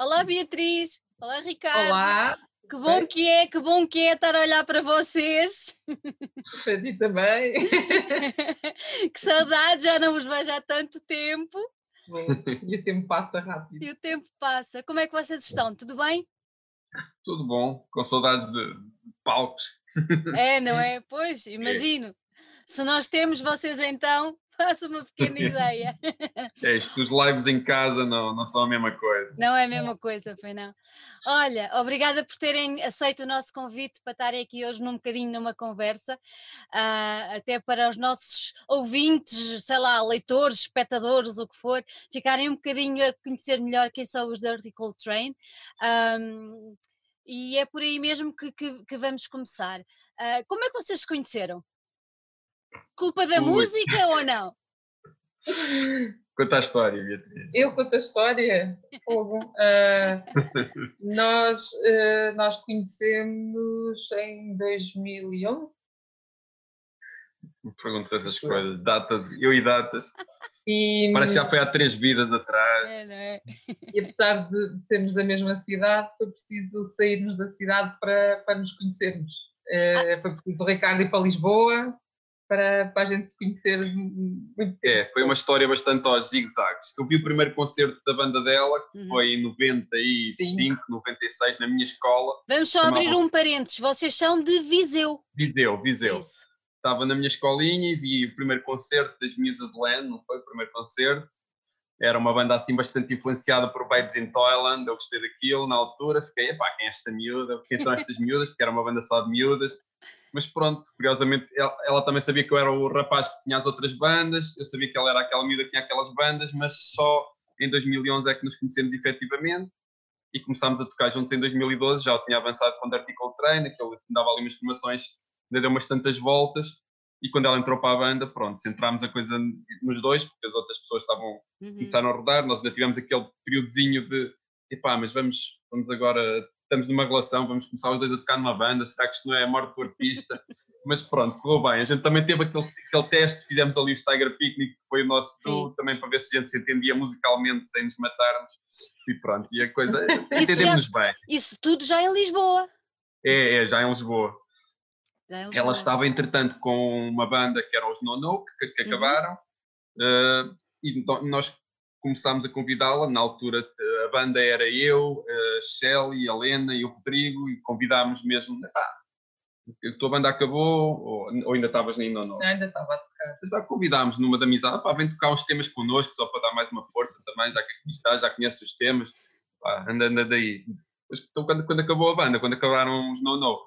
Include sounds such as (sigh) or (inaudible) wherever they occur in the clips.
Olá Beatriz, olá Ricardo. Olá. Que bom que é, que bom que é estar a olhar para vocês. Para ti também. (laughs) que saudade, já não vos vejo há tanto tempo. E o tempo passa rápido. E o tempo passa. Como é que vocês estão? Tudo bem? Tudo bom, com saudades de palcos. É, não (laughs) é? Pois, imagino. Se nós temos, vocês então faça uma pequena ideia. (laughs) É isto, os lives em casa não, não são a mesma coisa. Não é a mesma coisa, foi não. Olha, obrigada por terem aceito o nosso convite para estarem aqui hoje num bocadinho numa conversa, uh, até para os nossos ouvintes, sei lá, leitores, espectadores, o que for, ficarem um bocadinho a conhecer melhor quem são os Dirty Cold Train. Um, e é por aí mesmo que, que, que vamos começar. Uh, como é que vocês se conheceram? Culpa da Ui. música ou não? (laughs) Conta a história, Beatriz. Eu conto a história? Fogo. Uh, (laughs) nós, uh, nós conhecemos em 2011. Pergunto essas coisas, datas, eu e datas. E, Parece que já foi há três vidas atrás. É, não é? E apesar de, de sermos da mesma cidade, foi preciso sairmos da cidade para, para nos conhecermos. Uh, ah. Foi preciso o Ricardo ir para Lisboa, para, para a gente se conhecer muito tempo. É, foi uma história bastante aos zigue-zagues. Eu vi o primeiro concerto da banda dela, que uhum. foi em 95, Sim. 96, na minha escola. Vamos só Chamava... abrir um parênteses, vocês são de Viseu. Viseu, Viseu. Isso. Estava na minha escolinha e vi o primeiro concerto das Muses Land, não foi o primeiro concerto. Era uma banda assim bastante influenciada por Babes in Toyland, eu gostei daquilo na altura, fiquei, epá, quem é esta miúda? Quem são estas miúdas? Porque era uma banda só de miúdas mas pronto, curiosamente ela, ela, também sabia que eu era o rapaz que tinha as outras bandas, eu sabia que ela era aquela miúda que tinha aquelas bandas, mas só em 2011 é que nos conhecemos efetivamente e começámos a tocar juntos em 2012, já tinha avançado com o Dirty Cold Train, que ele dava ali umas formações, ainda deu umas tantas voltas, e quando ela entrou para a banda, pronto, centrámos a coisa nos dois, porque as outras pessoas estavam, uhum. começaram a rodar, nós ainda tivemos aquele períodozinho de, epá, mas vamos, vamos agora estamos numa relação, vamos começar os dois a tocar numa banda, será que isto não é a morte do artista? (laughs) Mas pronto, correu bem. A gente também teve aquele, aquele teste, fizemos ali o Tiger Picnic, que foi o nosso tour, também para ver se a gente se entendia musicalmente sem nos matarmos. E pronto, e a coisa, (laughs) entendemos bem. Isso tudo já em Lisboa? É, é, já em Lisboa. Já em Lisboa. Ela estava, entretanto, com uma banda que era os No No, que, que uhum. acabaram, uh, e então nós começámos a convidá-la. Na altura, a banda era eu, a Shelly, a Lena e o Rodrigo, e convidámos mesmo. Ah, a tua banda acabou, ou, ou ainda estavas ou não? Ainda estava a tocar. Já convidámos numa da amizade, pá, vem tocar uns temas connosco, só para dar mais uma força também, já que aqui está, já conhece os temas, pá, anda, anda daí. então, quando, quando acabou a banda, quando acabaram os No No,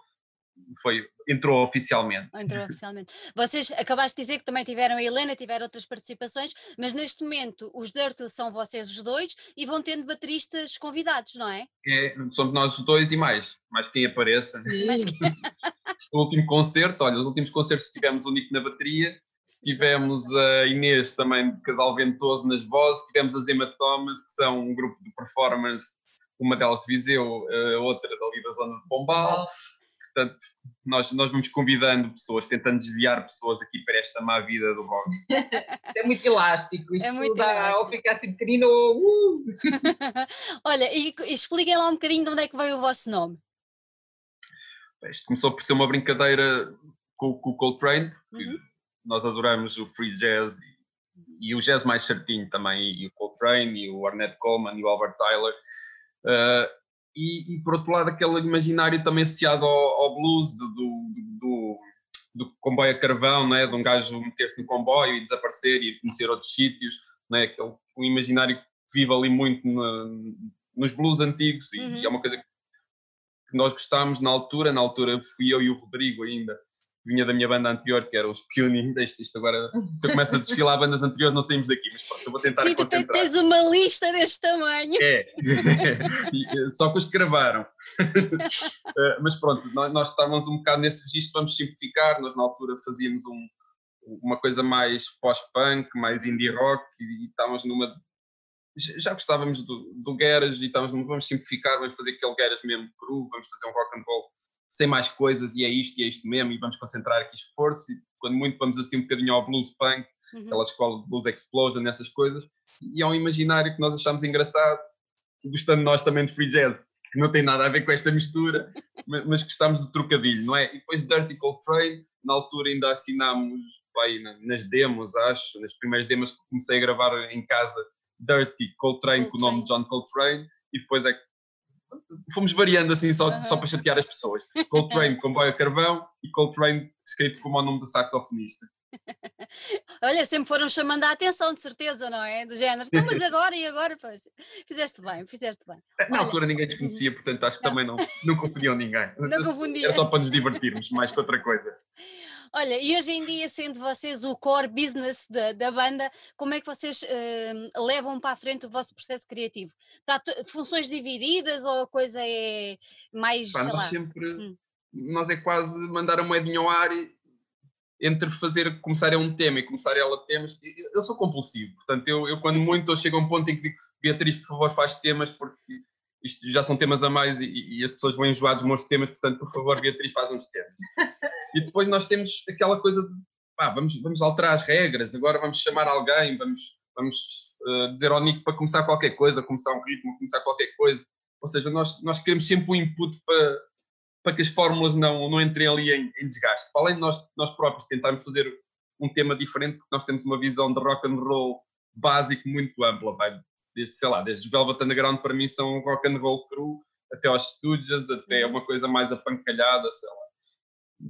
foi, entrou oficialmente. Entrou oficialmente. Vocês acabaste de dizer que também tiveram a Helena, tiveram outras participações, mas neste momento os Dirt são vocês os dois e vão tendo bateristas convidados, não é? É, somos nós os dois e mais, mais quem apareça. Mas que... (laughs) o último concerto, olha, os últimos concertos tivemos o Nico na bateria, tivemos a Inês também de Casal Ventoso nas vozes, tivemos as Hematomas, que são um grupo de performance, uma delas de Viseu, a outra dali da zona de Pombal. Oh portanto, nós, nós vamos convidando pessoas, tentando desviar pessoas aqui para esta má vida do rock. (laughs) é muito elástico, isto é muito dá elástico. ao ficar assim pequenino. Uh! (laughs) Olha, e, e expliquem lá um bocadinho de onde é que veio o vosso nome. Isto começou por ser uma brincadeira com, com o Coltrane, porque uhum. nós adoramos o free jazz e, e, o jazz mais certinho também, e o Coltrane, e o Ornette Coleman, e o Albert Tyler. Uh, e, e, por outro lado aquele imaginário também associado ao, ao blues do, do, do, do, comboio a carvão, né? de um gajo meter-se no comboio e desaparecer e conhecer outros sítios, né? aquele um imaginário que vive ali muito na, nos blues antigos e, uhum. e, é uma coisa que nós gostámos na altura, na altura fui eu e o Rodrigo ainda vinha da minha banda anterior, que era os Puny, (laughs) deixa isto agora, se eu começo a desfilar bandas anteriores não saímos daqui, mas pronto, eu vou tentar Sim, tu tens uma lista deste tamanho. É, (laughs) só que os gravaram. (laughs) Eh, mas pronto, nós, nós, estávamos um bocado nesse registro, vamos simplificar, nós na altura fazíamos um, uma coisa mais pós-punk, mais indie rock, e, estávamos numa... Já gostávamos do, do garage e estávamos, vamos simplificar, vamos fazer aquele garage mesmo cru, vamos fazer um rock and roll sem mais coisas e é isto e é isto mesmo e vamos concentrar aqui esforço e quando muito vamos assim um bocadinho ao blues punk, uhum. aquela escola de blues explosion, nessas coisas e é um imaginário que nós achamos engraçado gostando nós também de free jazz, que não tem nada a ver com esta mistura, (laughs) mas, mas gostamos do trocadilho, não é? E depois Dirty Coltrane, na altura ainda assinámos pai, nas demos, acho, nas primeiras demos que comecei a gravar em casa, Dirty Coltrane, Coltrane. com o nome de John Coltrane, e depois é que fomos variando assim só, só para chatear as pessoas. Coltrane (laughs) com boia carvão e Coltrane escrito como o nome do saxofonista. (laughs) Olha, sempre foram chamando a atenção, de certeza, não é? Do género, então, mas agora e agora, pois, fizeste bem, fizeste bem. Na Olha, altura ninguém desconhecia, portanto acho que não. também não, não confundiam ninguém. (laughs) Não confundia. Era só para nos divertirmos, mais que outra coisa. Olha, e hoje em dia, sendo vocês o core business da, da banda, como é que vocês uh, levam para a frente o vosso processo criativo? Está funções divididas ou a coisa é mais. Pá, nós lá? sempre. Hum. Nós é quase mandar a moedinha ao ar e, entre fazer, começar a um tema e começar ela temas. Eu sou compulsivo, portanto, eu, eu quando (laughs) muito eu chego a um ponto em que digo, Beatriz, por favor, faz temas, porque isto já são temas a mais e, e, as pessoas vão enjoar dos meus temas, portanto, por favor, Beatriz, faz uns temas. E depois nós temos aquela coisa de, pá, vamos, vamos alterar as regras, agora vamos chamar alguém, vamos, vamos uh, dizer ao Nico para começar qualquer coisa, começar um ritmo, começar qualquer coisa. Ou seja, nós, nós queremos sempre um input para, para que as fórmulas não, não entrem ali em, em desgaste. Para além de nós, nós próprios tentarmos fazer um tema diferente, porque nós temos uma visão de rock and roll básico muito ampla, vai desde, sei lá, desde Velvet Underground para mim são rock and roll cru, até aos Stooges, até uhum. uma coisa mais apancalhada, sei lá.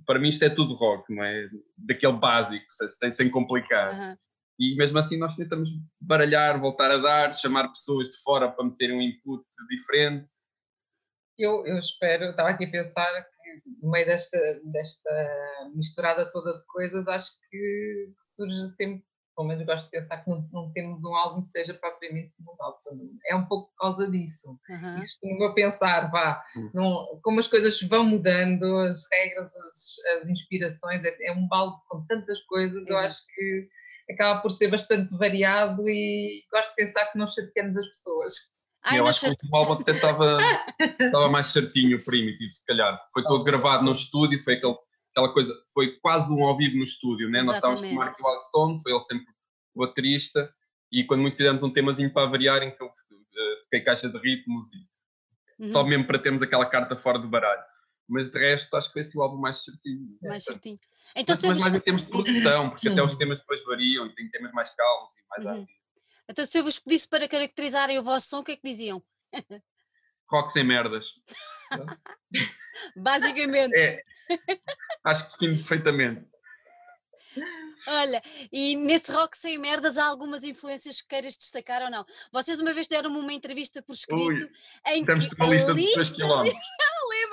Para mim isto é tudo rock, não é? Daquele básico, sem, sem complicar. Uhum. E mesmo assim nós tentamos baralhar, voltar a dar, chamar pessoas de fora para meterem um input diferente. Eu, eu espero, estava aqui a pensar no meio desta, desta misturada toda de coisas, acho que surge sempre pelo menos gosto de pensar que não, não, temos um álbum que seja propriamente mudado. É um pouco por causa disso. Uhum. Isto estou a pensar, vá, uhum. não, como as coisas vão mudando, as regras, as, as inspirações, é, é, um balde com tantas coisas, Exato. eu acho que acaba por ser bastante variado e gosto de pensar que não chateamos as pessoas. Ai, eu acho que o último álbum até estava, (laughs) estava mais certinho, o Primitive, se calhar. Foi todo gravado no estúdio, foi aquele aquela coisa, foi quase um ao vivo no estúdio, né? Nós estávamos com o Mark Wildstone, foi ele sempre o baterista, e quando muito fizemos um temazinho para variar, em que eu fiquei caixa de ritmos, e uhum. só mesmo para termos aquela carta fora do baralho. Mas de resto, acho que foi esse o álbum mais certinho. Mais certinho. Então, mas, mas mais em termos de produção, porque até os temas depois variam e tem temas mais calmos e mais uhum. Então, se eu vos pedisse para caracterizarem o vosso som, o que é que diziam? (laughs) Rock sem merdas. Basicamente. É, acho que define perfeitamente. Olha, e nesse rock sem merdas há algumas influências que queiras destacar ou não? Vocês uma vez deram-me uma entrevista por escrito Ui, em que uma lista, lista de (laughs) 3 km.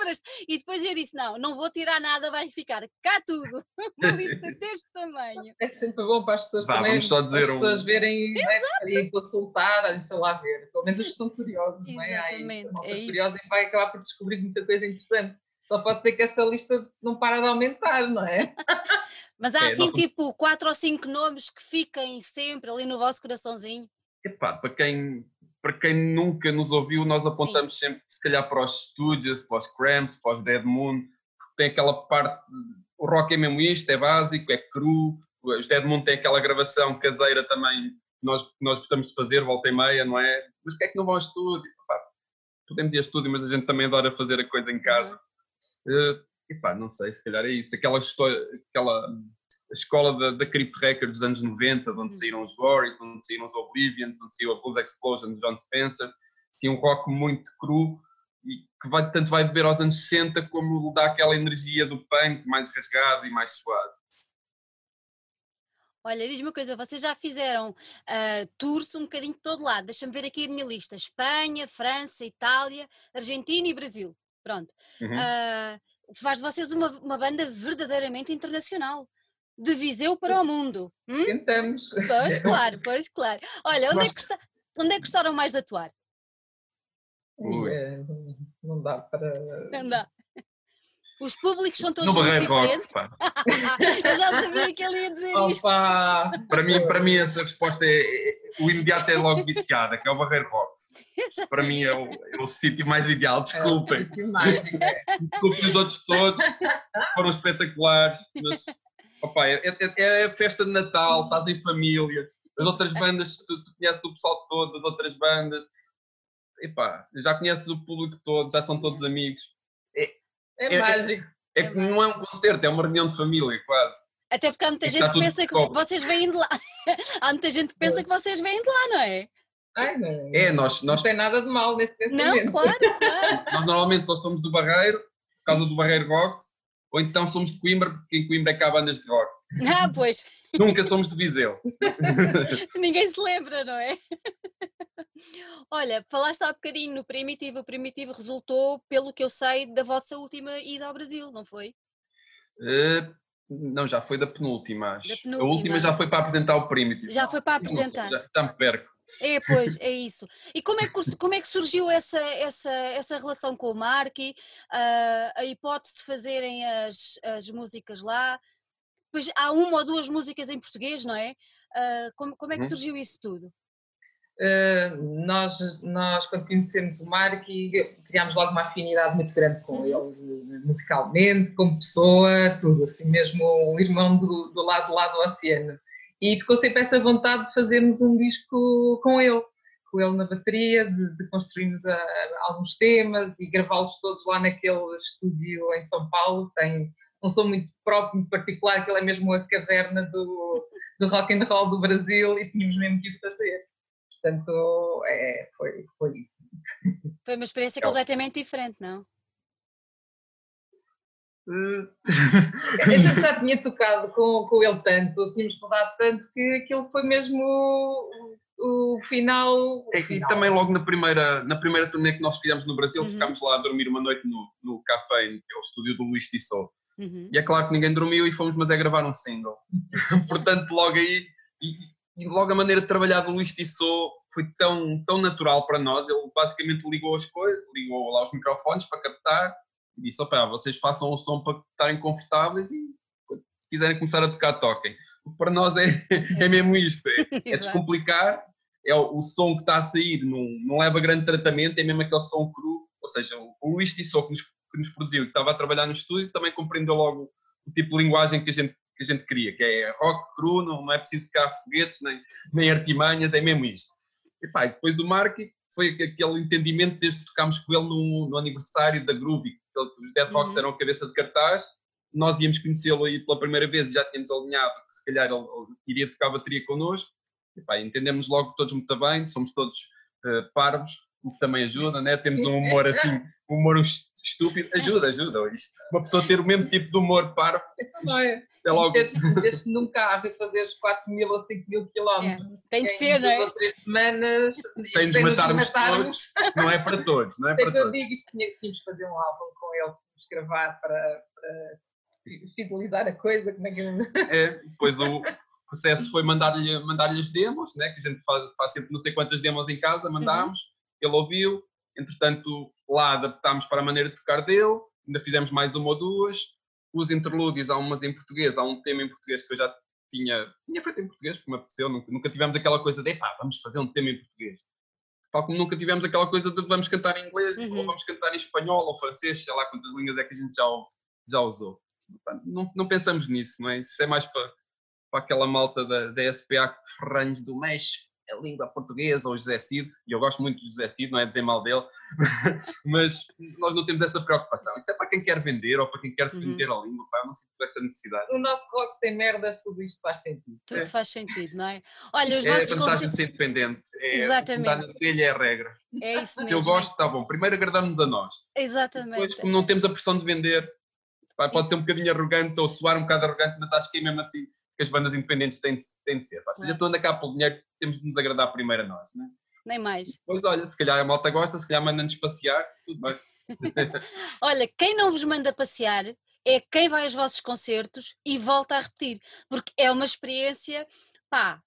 Lembras? E depois eu disse: não, não vou tirar nada, vai ficar cá tudo. (laughs) Uma lista deste tamanho. É sempre bom para as pessoas Vá, também. Vamos só dizer as pessoas um... verem né, e consultar, olha, sei lá ver. Pelo menos os que são curiosos, não é? Exatamente. Aí, é curiosa e vai acabar por descobrir muita coisa interessante. Só pode ser que essa lista não para de aumentar, não é? (laughs) Mas há é, assim, tipo, quatro ou cinco nomes que fiquem sempre ali no vosso coraçãozinho. Epá, para quem, para quem nunca nos ouviu, nós apontamos Sim. sempre, se calhar, para os Studios, para os Cramps, para os Dead Moon, porque tem aquela parte. O rock é mesmo isto, é básico, é cru. Os Dead Moon têm aquela gravação caseira também que nós, que nós gostamos de fazer, volta e meia, não é? Mas que é que não vão ao estúdio? Podemos ir ao estúdio, mas a gente também adora fazer a coisa em casa. Uhum. Uh, epá, não sei, se calhar é isso. Aquela, história, aquela escola da, da Crypt Record dos anos 90, de onde uhum. saíram os de onde saíram os Oblivions, de onde saiu a Blues Explosion de John Spencer. Tinha um rock muito cru e que vai, tanto vai beber aos anos 60 como dá aquela energia do punk mais rasgado e mais suave. Olha, diz-me uma coisa, vocês já fizeram uh, tours um bocadinho de todo lado. Deixa-me ver aqui a minha lista: Espanha, França, Itália, Argentina e Brasil. Pronto. Uhum. Uh, faz de vocês uma, uma banda verdadeiramente internacional. De Viseu para o mundo. Hum? Tentamos. Pois (laughs) claro, pois claro. Olha, onde, é que, onde é que gostaram mais de atuar? É, não dá para. Não dá. Os públicos são todos no muito diferentes. (laughs) Eu já sabia que ele ia dizer Opa. isto. Para mim, para mim, essa resposta é, é o imediato é logo viciada, que é o Barreiro Rocks. Para mim é o, é o sítio mais ideal, desculpem. É o sítio mágico. Desculpem os outros todos, foram espetaculares, mas opa, é, é, é, a festa de Natal, estás em família, as outras bandas, tu, tu conheces o pessoal todo das outras bandas, epá, já conheces o público todo, já são todos amigos. É, é, é mágico. É, é, que não é um concerto, é uma reunião de família, quase. Até porque há muita gente que pensa que vocês vêm de lá. (laughs) há muita gente que pensa que vocês vêm de lá, não é? Ai, não. É, nós, nós... Não tem nada de mal nesse pensamento. Não, claro, claro. nós normalmente ou somos do Barreiro, por causa do Barreiro Rocks, ou então somos de Coimbra, porque em Coimbra é que há bandas de rock. (laughs) Ah, pois. Nunca somos de Viseu. (laughs) Ninguém se lembra, não é? (laughs) Olha, falaste há bocadinho no Primitivo. O Primitivo resultou, pelo que eu sei, da vossa última ida ao Brasil, não foi? Uh, não, já foi da penúltima. Da penúltima. A última já foi para apresentar o Primitivo. Já foi para apresentar. já, já me perco. É, pois, é isso. E como é que, como é que surgiu essa, essa, essa relação com o Marky, uh, a hipótese de fazerem as, as músicas lá? Pois há uma ou duas músicas em português, não é? Uh, como, como é que uhum. surgiu isso tudo? Uh, nós, nós, quando conhecemos o Marky, criámos logo uma afinidade muito grande com uhum. ele, musicalmente, como pessoa, tudo, assim mesmo um irmão do, do lado lá do oceano. E ficou sempre essa vontade de fazermos um disco com ele, com ele na bateria, de, de construirmos a, a, alguns temas e gravá-los todos lá naquele estúdio em São Paulo. Tem um som muito próprio, muito particular, que ele é mesmo a caverna do, do rock and roll do Brasil e tínhamos mesmo que o fazer. Portanto, é, foi, foi isso. Foi uma experiência completamente diferente, não? (laughs) a gente já tinha tocado com, com ele tanto, tínhamos falado tanto que aquilo foi mesmo o, o final. É. E também logo na primeira, na primeira turnê que nós fizemos no Brasil, uhum. ficámos lá a dormir uma noite no, no café, que é o estúdio do Luís Tissot. Uhum. E é claro que ninguém dormiu e fomos, mas é gravar um single. (laughs) Portanto, logo aí, e, e, logo a maneira de trabalhar do Luís Tissot foi tão, tão natural para nós. Ele basicamente ligou as coisas, ligou lá os microfones para captar disse: opá, vocês façam o som para estarem confortáveis e se quiserem começar a tocar, toquem. Para nós é, (laughs) é mesmo isto: é, (laughs) é descomplicar, é o, o, som que está a sair, não, não leva grande tratamento, é mesmo aquele som cru. Ou seja, o, Luís Tissot que nos, que nos produziu, que estava a trabalhar no estúdio, também compreendeu logo o tipo de linguagem que a gente, que a gente queria, que é rock cru, não, não é preciso ficar foguetes nem, nem artimanhas, é mesmo isto. E pá, depois o Mark foi aquele entendimento desde que tocámos com ele no, no aniversário da Groovy, os Dead Rocks uhum. eram a cabeça de cartaz, nós íamos conhecê-lo aí pela primeira vez e já tínhamos alinhado que se calhar ele, ele iria tocar bateria connosco. E, pá, entendemos logo todos muito bem, somos todos uh, parvos, o que também ajuda, né? temos um humor assim, um humor estúpido, ajuda, ajuda. Isto, uma pessoa ter o mesmo tipo de humor parvo, isto, é. isto é logo... Desde num carro e fazer os 4 mil ou 5 mil quilómetros, é. tem de ser, não é? ou três semanas, sem nos matarmos, todos, não é para todos, não é Sei para todos. eu digo, isto tinha, tínhamos que fazer um álbum com ele, tínhamos que gravar para, para fidelizar a coisa, como é que... É, depois o processo foi mandar-lhe mandar as demos, né? que a gente faz, faz sempre não sei quantas demos em casa, mandámos, uhum ele ouviu, entretanto lá adaptámos para a maneira de tocar dele, ainda fizemos mais uma ou duas, os interlúdios, há umas em português, há um tema em português que eu já tinha, tinha feito em português, porque me apeteceu, nunca, nunca tivemos aquela coisa de, pá, vamos fazer um tema em português. Tal como nunca tivemos aquela coisa de vamos cantar em inglês, uhum. ou vamos cantar em espanhol, ou francês, sei lá quantas línguas é que a gente já, já usou. Não, não pensamos nisso, não é? Isso é mais para, para aquela malta da, da SPA Ferranhos do México, a língua portuguesa, ou José Cid, e eu gosto muito de José Cid, não é dizer mal dele, (laughs) mas nós não temos essa preocupação. Isso é para quem quer vender ou para quem quer defender uhum. a língua, pá, eu não sinto essa necessidade. O nosso rock sem merdas, tudo isto faz sentido. Tudo é. faz sentido, não é? Olha, os é vossos a vantagem de ser independente. É, Exatamente. na telha é a regra. É isso Se mesmo. eu gosto, está bom. Primeiro agradamos a nós. Exatamente. Depois, como não temos a pressão de vender, pá, pode isso. ser um bocadinho arrogante ou soar um bocado arrogante, mas acho que é mesmo assim que as bandas independentes têm de, têm de ser. Pá. Se já estou a andar cá pelo dinheiro, temos de nos agradar primeiro a nós, não é? Nem mais. Pois olha, se calhar a malta gosta, se calhar manda-nos passear, tudo bem. (laughs) olha, quem não vos manda passear é quem vai aos vossos concertos e volta a repetir, porque é uma experiência, pá,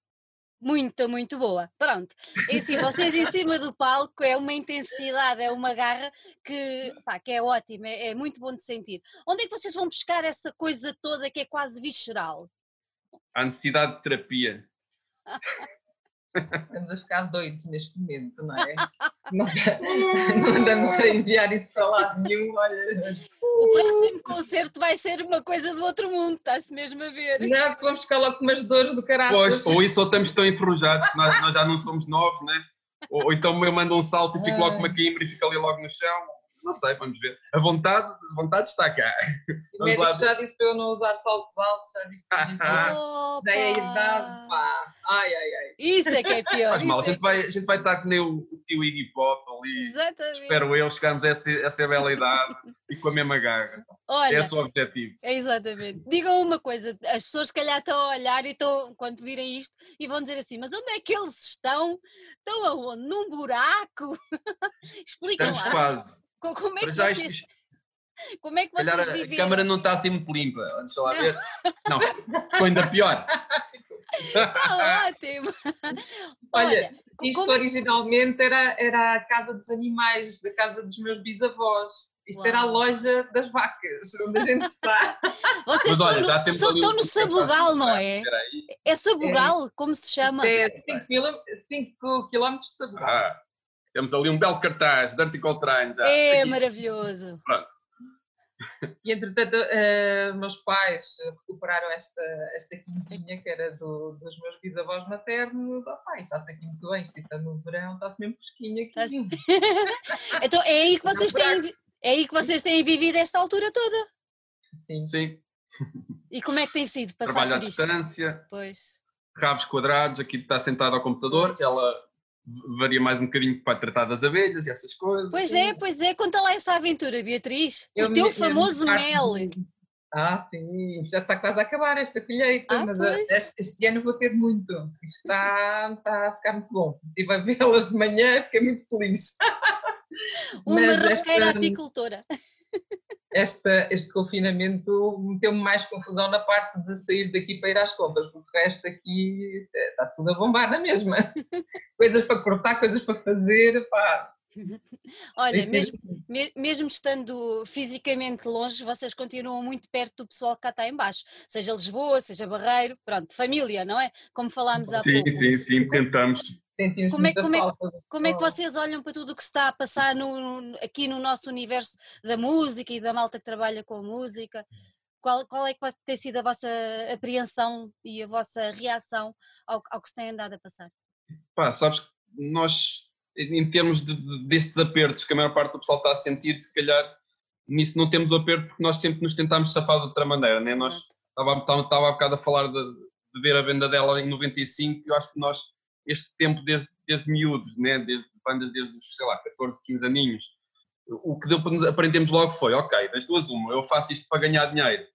muito, muito boa. Pronto. E assim, vocês em cima do palco é uma intensidade, é uma garra que, pá, que é ótima, é, é muito bom de sentir. Onde é que vocês vão buscar essa coisa toda que é quase visceral? Há necessidade de terapia. (laughs) Estamos a ficar doidos neste momento, não é? (laughs) Não, não andamos a enviar isso para lado nenhum. Olha. O próximo concerto vai ser uma coisa do outro mundo, está-se mesmo a ver. Não, vamos ficar logo com umas dores do caráter. Pois, ou isso ou estamos tão enferrujados que nós, nós, já não somos novos, né? ou, ou então eu mando um salto e fico logo com uma quimbra e fico ali logo no chão. Não sei, vamos ver. A vontade, a vontade está cá. O médico já disse para eu não usar saltos altos, já viste? (laughs) já é a idade, pá. Ai, ai, ai. Isso é que é pior. Faz mal, a isso gente, é vai, a gente vai estar que nem o, o tio Iggy Pop ali. Exatamente. Espero eu, chegamos a essa, essa bela idade e com a mesma garra. Olha, Esse é o objetivo. É exatamente. Digam uma coisa, as pessoas se calhar estão a olhar e estão, quando virem isto, e vão dizer assim, mas onde é que eles estão? Estão aonde? Num buraco? (laughs) Expliquem Estamos lá. quase. Co- Como é que já vocês, isto, (laughs) como é que calhar vocês a viveram? câmara não está assim muito limpa. Deixa lá ver. Não, ficou ainda pior. Está ótimo. (laughs) Olha, Olha, Isto como é- originalmente era, era a casa dos animais, da casa dos meus bisavós. Isto era a Uau. loja das vacas, onde a gente está. (laughs) vocês Mas olha, estão, já no, são- estão no Sabugal, não é? É Sabugal, como se chama? É 5 km de Sabugal. Ah, temos ali um belo cartaz de Article Train já. É Aqui. maravilhoso. E entretanto, eh, meus pais eh, recuperaram esta, esta quintinha que era do- dos meus bisavós maternos. Oh, pai, está-se aqui muito bem, isto está no verão, está-se mesmo fresquinho aqui. Está-se- (laughs) Então é aí que vocês têm, é aí que vocês têm vivido esta altura toda. Sim. Sim, E como é que tem sido passar trabalho à distância, Pois. rabos quadrados, aqui está sentado ao computador, Pois. ela varia mais um bocadinho para tratar das abelhas e essas coisas. Pois é, pois é. Conta lá essa aventura, Beatriz. Eu o teu me- famoso mel. Ah, sim, já está quase a acabar esta colheita, Ah, mas pois. eh, este, este ano vou ter muito. Está, está a ficar muito bom. Estive a vê-las de manhã, fiquei muito feliz. (laughs) Uma esta- apicultora. (laughs) esta, este confinamento meteu-me mais confusão na parte de sair daqui para ir às compras, porque o resto aqui eh, está tudo a bombar na mesma. (laughs) coisas para cortar, coisas para fazer, pá. (laughs) Olha, mesmo, me- mesmo estando fisicamente longe, vocês continuam muito perto do pessoal que cá está em baixo. Seja Lisboa, seja Barreiro, pronto, família, não é? Como falámos há Sim, pouco. sim, sim, tentamos. Sentimos Como é- como é- Como é que vocês olham para tudo o que se está a passar no- aqui no nosso universo da música e da malta que trabalha com a música? Qual, qual é que tem sido a vossa apreensão e a vossa reação ao, ao que se tem andado a passar? Pá, sabes, que nós, em termos de- de- destes apertos que a maior parte do pessoal está a sentir, se calhar nisso não temos o aperto porque nós sempre nos tentámos safar de outra maneira, né? Nós estava, estava, estava há bocado a falar de, de ver a venda dela em 95 e eu acho que nós, este tempo desde, desde miúdos, né? desde bandas desde os, sei lá, 14, 15 aninhos, o que deu para nos aprendemos logo foi, ok, das duas uma, eu faço isto para ganhar dinheiro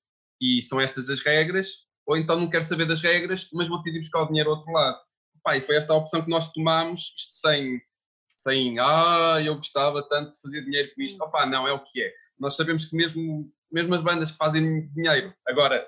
e são estas as regras, ou então não quero saber das regras, mas vou ter de buscar o dinheiro ao outro lado. E foi esta a opção que nós tomámos, isto sem, sem, ah, eu gostava tanto de fazer dinheiro com isto. Opá, não, é o que é. Nós sabemos que mesmo, mesmo as bandas que fazem dinheiro, agora,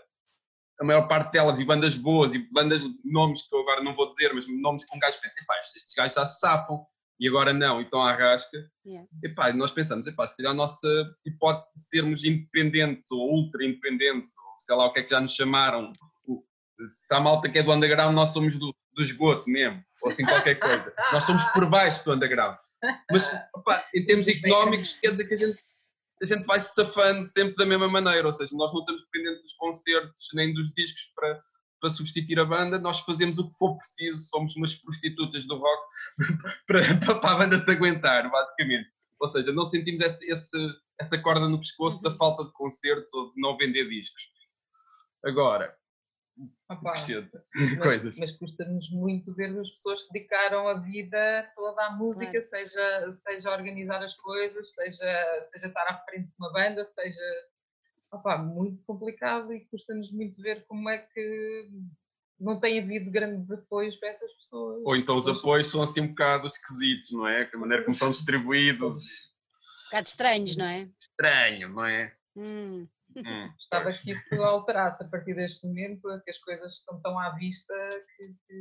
a maior parte delas, e bandas boas, e bandas, nomes que eu agora não vou dizer, mas nomes que um gajo pensa, epá, estes gajos já se safam, e agora não, então à rasca. Yeah. Epá, e nós pensamos, epá, se calhar a nossa hipótese de sermos independentes, ou ultra independentes, ou sei lá o que é que já nos chamaram, se há malta que é do underground, nós somos do, do esgoto mesmo, ou assim qualquer coisa. nós somos por baixo do underground. Mas, opá, em termos económicos, quer dizer que a gente, a gente vai se safando sempre da mesma maneira, ou seja, nós não estamos dependentes dos concertos nem dos discos para, para substituir a banda, nós fazemos o que for preciso, somos umas prostitutas do rock (laughs) para, para, para a banda se aguentar, basicamente. Ou seja, não sentimos esse, esse- essa corda no pescoço da falta de concertos ou de não vender discos. Agora, Opa, mas, coisas. mas custa-nos muito ver as pessoas que dedicaram a vida toda à música, Claro. seja, seja organizar as coisas, seja, seja estar à frente de uma banda, seja opa, muito complicado e custa-nos muito ver como é que não tem havido grandes apoios para essas pessoas. Ou então os apoios são assim um bocado esquisitos, não é? Que a maneira como são (laughs) distribuídos. Um bocado estranhos, não é? Estranho, não é? Hum, Hum, Gostava (laughs) pois. que isso alterasse a partir deste momento, que as coisas estão tão à vista que, que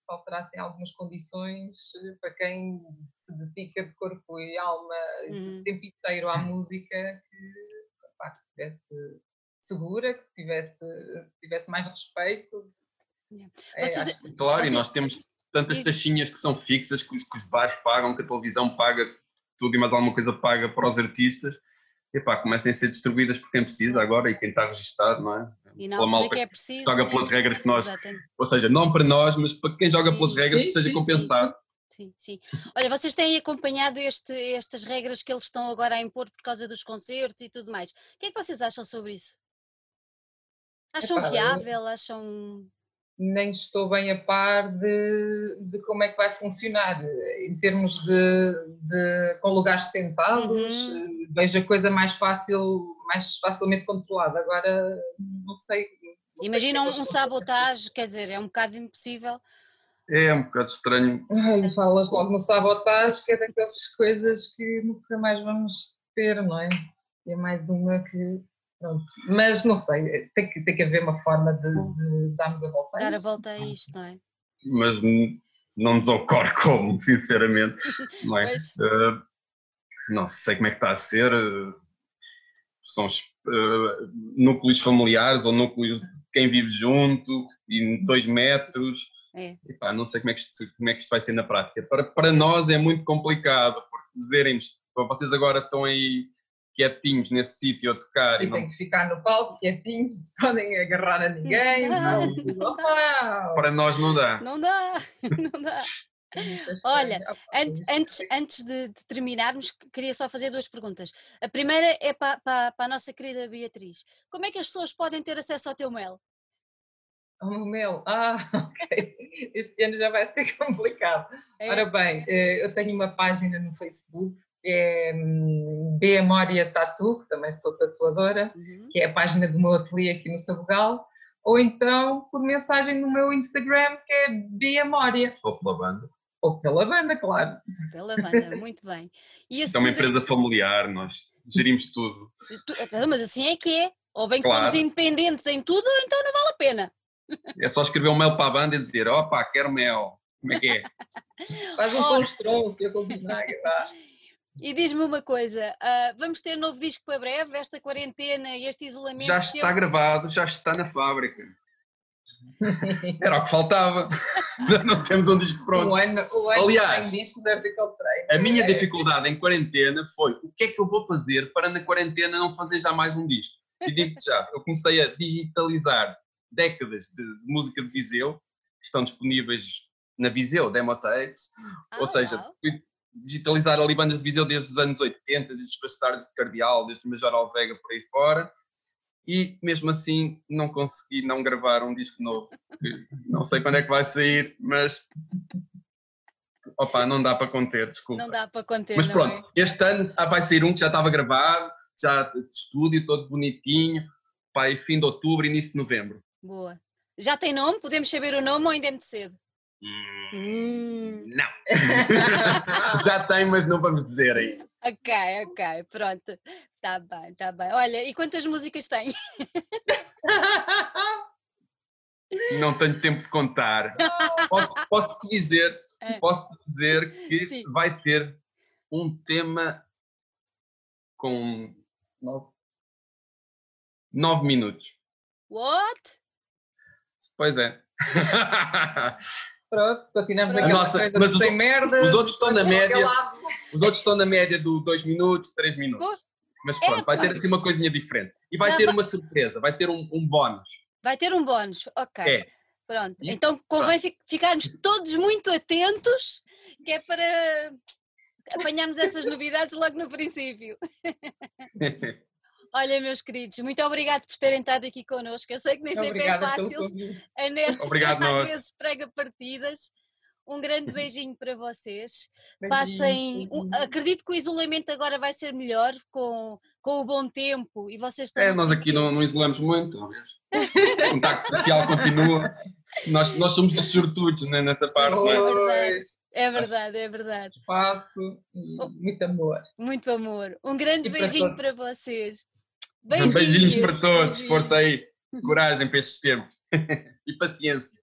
se alterassem algumas condições eh, para quem se dedica de corpo e alma e Uhum. o tempo inteiro à música que, pá, que estivesse segura, que tivesse, tivesse mais respeito. Yeah. É, Vocês- que- Claro, e Você- nós temos tantas taxinhas que são fixas, que os, que os bares pagam, que a televisão paga, tudo e mais alguma coisa paga para os artistas. E pá, comecem a ser distribuídas por quem precisa agora e quem está registado, não é? e altura malta que é preciso. joga né? pelas regras que nós- Exatamente. Ou seja, não para nós, mas para quem joga Sim, pelas regras, sim, que seja sim, compensado. Sim, sim. Olha, vocês têm acompanhado este, estas regras que eles estão agora a impor por causa dos concertos e tudo mais. O que é que vocês acham sobre isso? Acham Epá, eu- viável? Acham. nem estou bem a par de, de como é que vai funcionar em termos de, de com lugares sentados Uhum. Vejo a coisa mais fácil mais facilmente controlada agora não sei não sei Imagina é um, um sabotagem, quer dizer, é um bocado impossível. É um bocado estranho. Ai, falas logo no sabotagem que é daquelas coisas que nunca mais vamos ter não é é mais uma que pronto mas não sei tem que tem que haver uma forma de, de darmos a volta a Dar a isto. volta a isto, não é? mas não nos ocorre como, (laughs) sinceramente. Não, é? Pois. Não sei como é que está a ser. eh, são eh, núcleos familiares ou núcleos de quem vive junto, e dois metros. É. Epá, não sei como é, que isto, como é que isto vai ser na prática. Para, para nós é muito complicado, porque dizerem-nos, "Pô, vocês agora estão aí quietinhos nesse sítio a tocar e E não tem que ficar no palco quietinhos, (laughs) não podem agarrar a ninguém. Não, Não, (laughs) Opa! para nós não dá. Não dá, (laughs) não dá. Olha, Ant- Antes, antes de, de terminarmos, queria só fazer duas perguntas. A primeira é para, para, para a nossa querida Beatriz. Como é que as pessoas podem ter acesso ao teu mail? O meu mel. (laughs) Ah, ok. Este ano já vai ser (laughs) complicado. É? Ora bem, eh, eu tenho uma página no Facebook, que é hum, Beamoria Tatu, que também sou tatuadora, Uhum. que é a página do meu ateliê aqui no Sabugal, ou então por mensagem no meu Instagram, que é Beamoria, Ou pela banda. Ou pela banda, claro. Pela banda, muito bem. E a Isto é uma segunda- empresa familiar, nós gerimos tudo. tu- então, mas assim é que é. Ou bem que somos Claro. independentes em tudo, ou então não vale a pena. É só escrever um mail para a banda e dizer: opa, quero mel. Como é que é? (laughs) Faz um Ora. com estronço, eu com vinagre, vá. (laughs) E diz-me uma coisa: ah, vamos ter novo disco para breve? Esta quarentena e este isolamento. Já teve- está gravado, já está na fábrica. (laughs) Era o que faltava. Não temos um disco O pronto. ano, o ano Aliás, sem disco deve ter. A minha dificuldade em quarentena foi o que é que eu vou fazer para na quarentena não fazer já mais um disco. E digo-te já, eu comecei a digitalizar décadas de música de Viseu, que estão disponíveis na Viseu, Demotapes, Ah, ou seja, fui digitalizar ali bandas de Viseu desde os anos 80, desde os Bastardos de Cardeal, desde o Major Alvega por aí fora, e mesmo assim não consegui não gravar um disco novo. Não sei quando é que vai sair, mas opa, não dá para conter, desculpa. não dá para conter. Mas pronto, este ano ah, vai sair um que já estava gravado, já de estúdio, todo bonitinho, pai, fim de outubro, início de novembro. é? Boa. Já tem nome? Podemos saber o nome ou ainda é muito cedo? Hum, Hum, Não. (laughs) já tem, mas não vamos dizer aí. ok, ok, pronto. Está bem, está bem. Olha, e quantas músicas tem? (laughs) Não tenho tempo de contar. Posso, posso te dizer, (laughs) É. posso te dizer que Sim. vai ter um tema com nove, nove minutos. What? Pois é. (laughs) Pronto, continuamos Pronto. aquela Nossa, coisa mas os sem o- merda. Os outros estão na média. Os outros estão na média do 2 minutos, 3 minutos. Mas pronto, vai ter assim uma coisinha diferente. E vai Já ter vai- uma surpresa, vai ter um, um bónus. Vai ter um bónus, ok. É. Pronto. E- Então convém fi- ficarmos todos muito atentos, que é para apanharmos essas novidades logo no princípio. (laughs) Olha, meus queridos, muito obrigado por terem estado aqui connosco. Eu sei que nem sempre é fácil, a net (laughs) às vezes prega partidas. Um grande beijinho para vocês. Beijinhos, Passem. um- beijinhos. acredito que o isolamento agora vai ser melhor com, com o bom tempo e vocês estão. É, nós aqui não, não isolamos muito, talvez. O contacto social continua. Nós, nós somos dos sortudos né, nessa parte. É é? verdade. É verdade, é verdade. Espaço Oh. muito amor. Muito amor. Um grande para beijinho todos. para vocês. Beijinhos para todos, beijinhos. força aí. Coragem para estes tempos. (laughs) E paciência.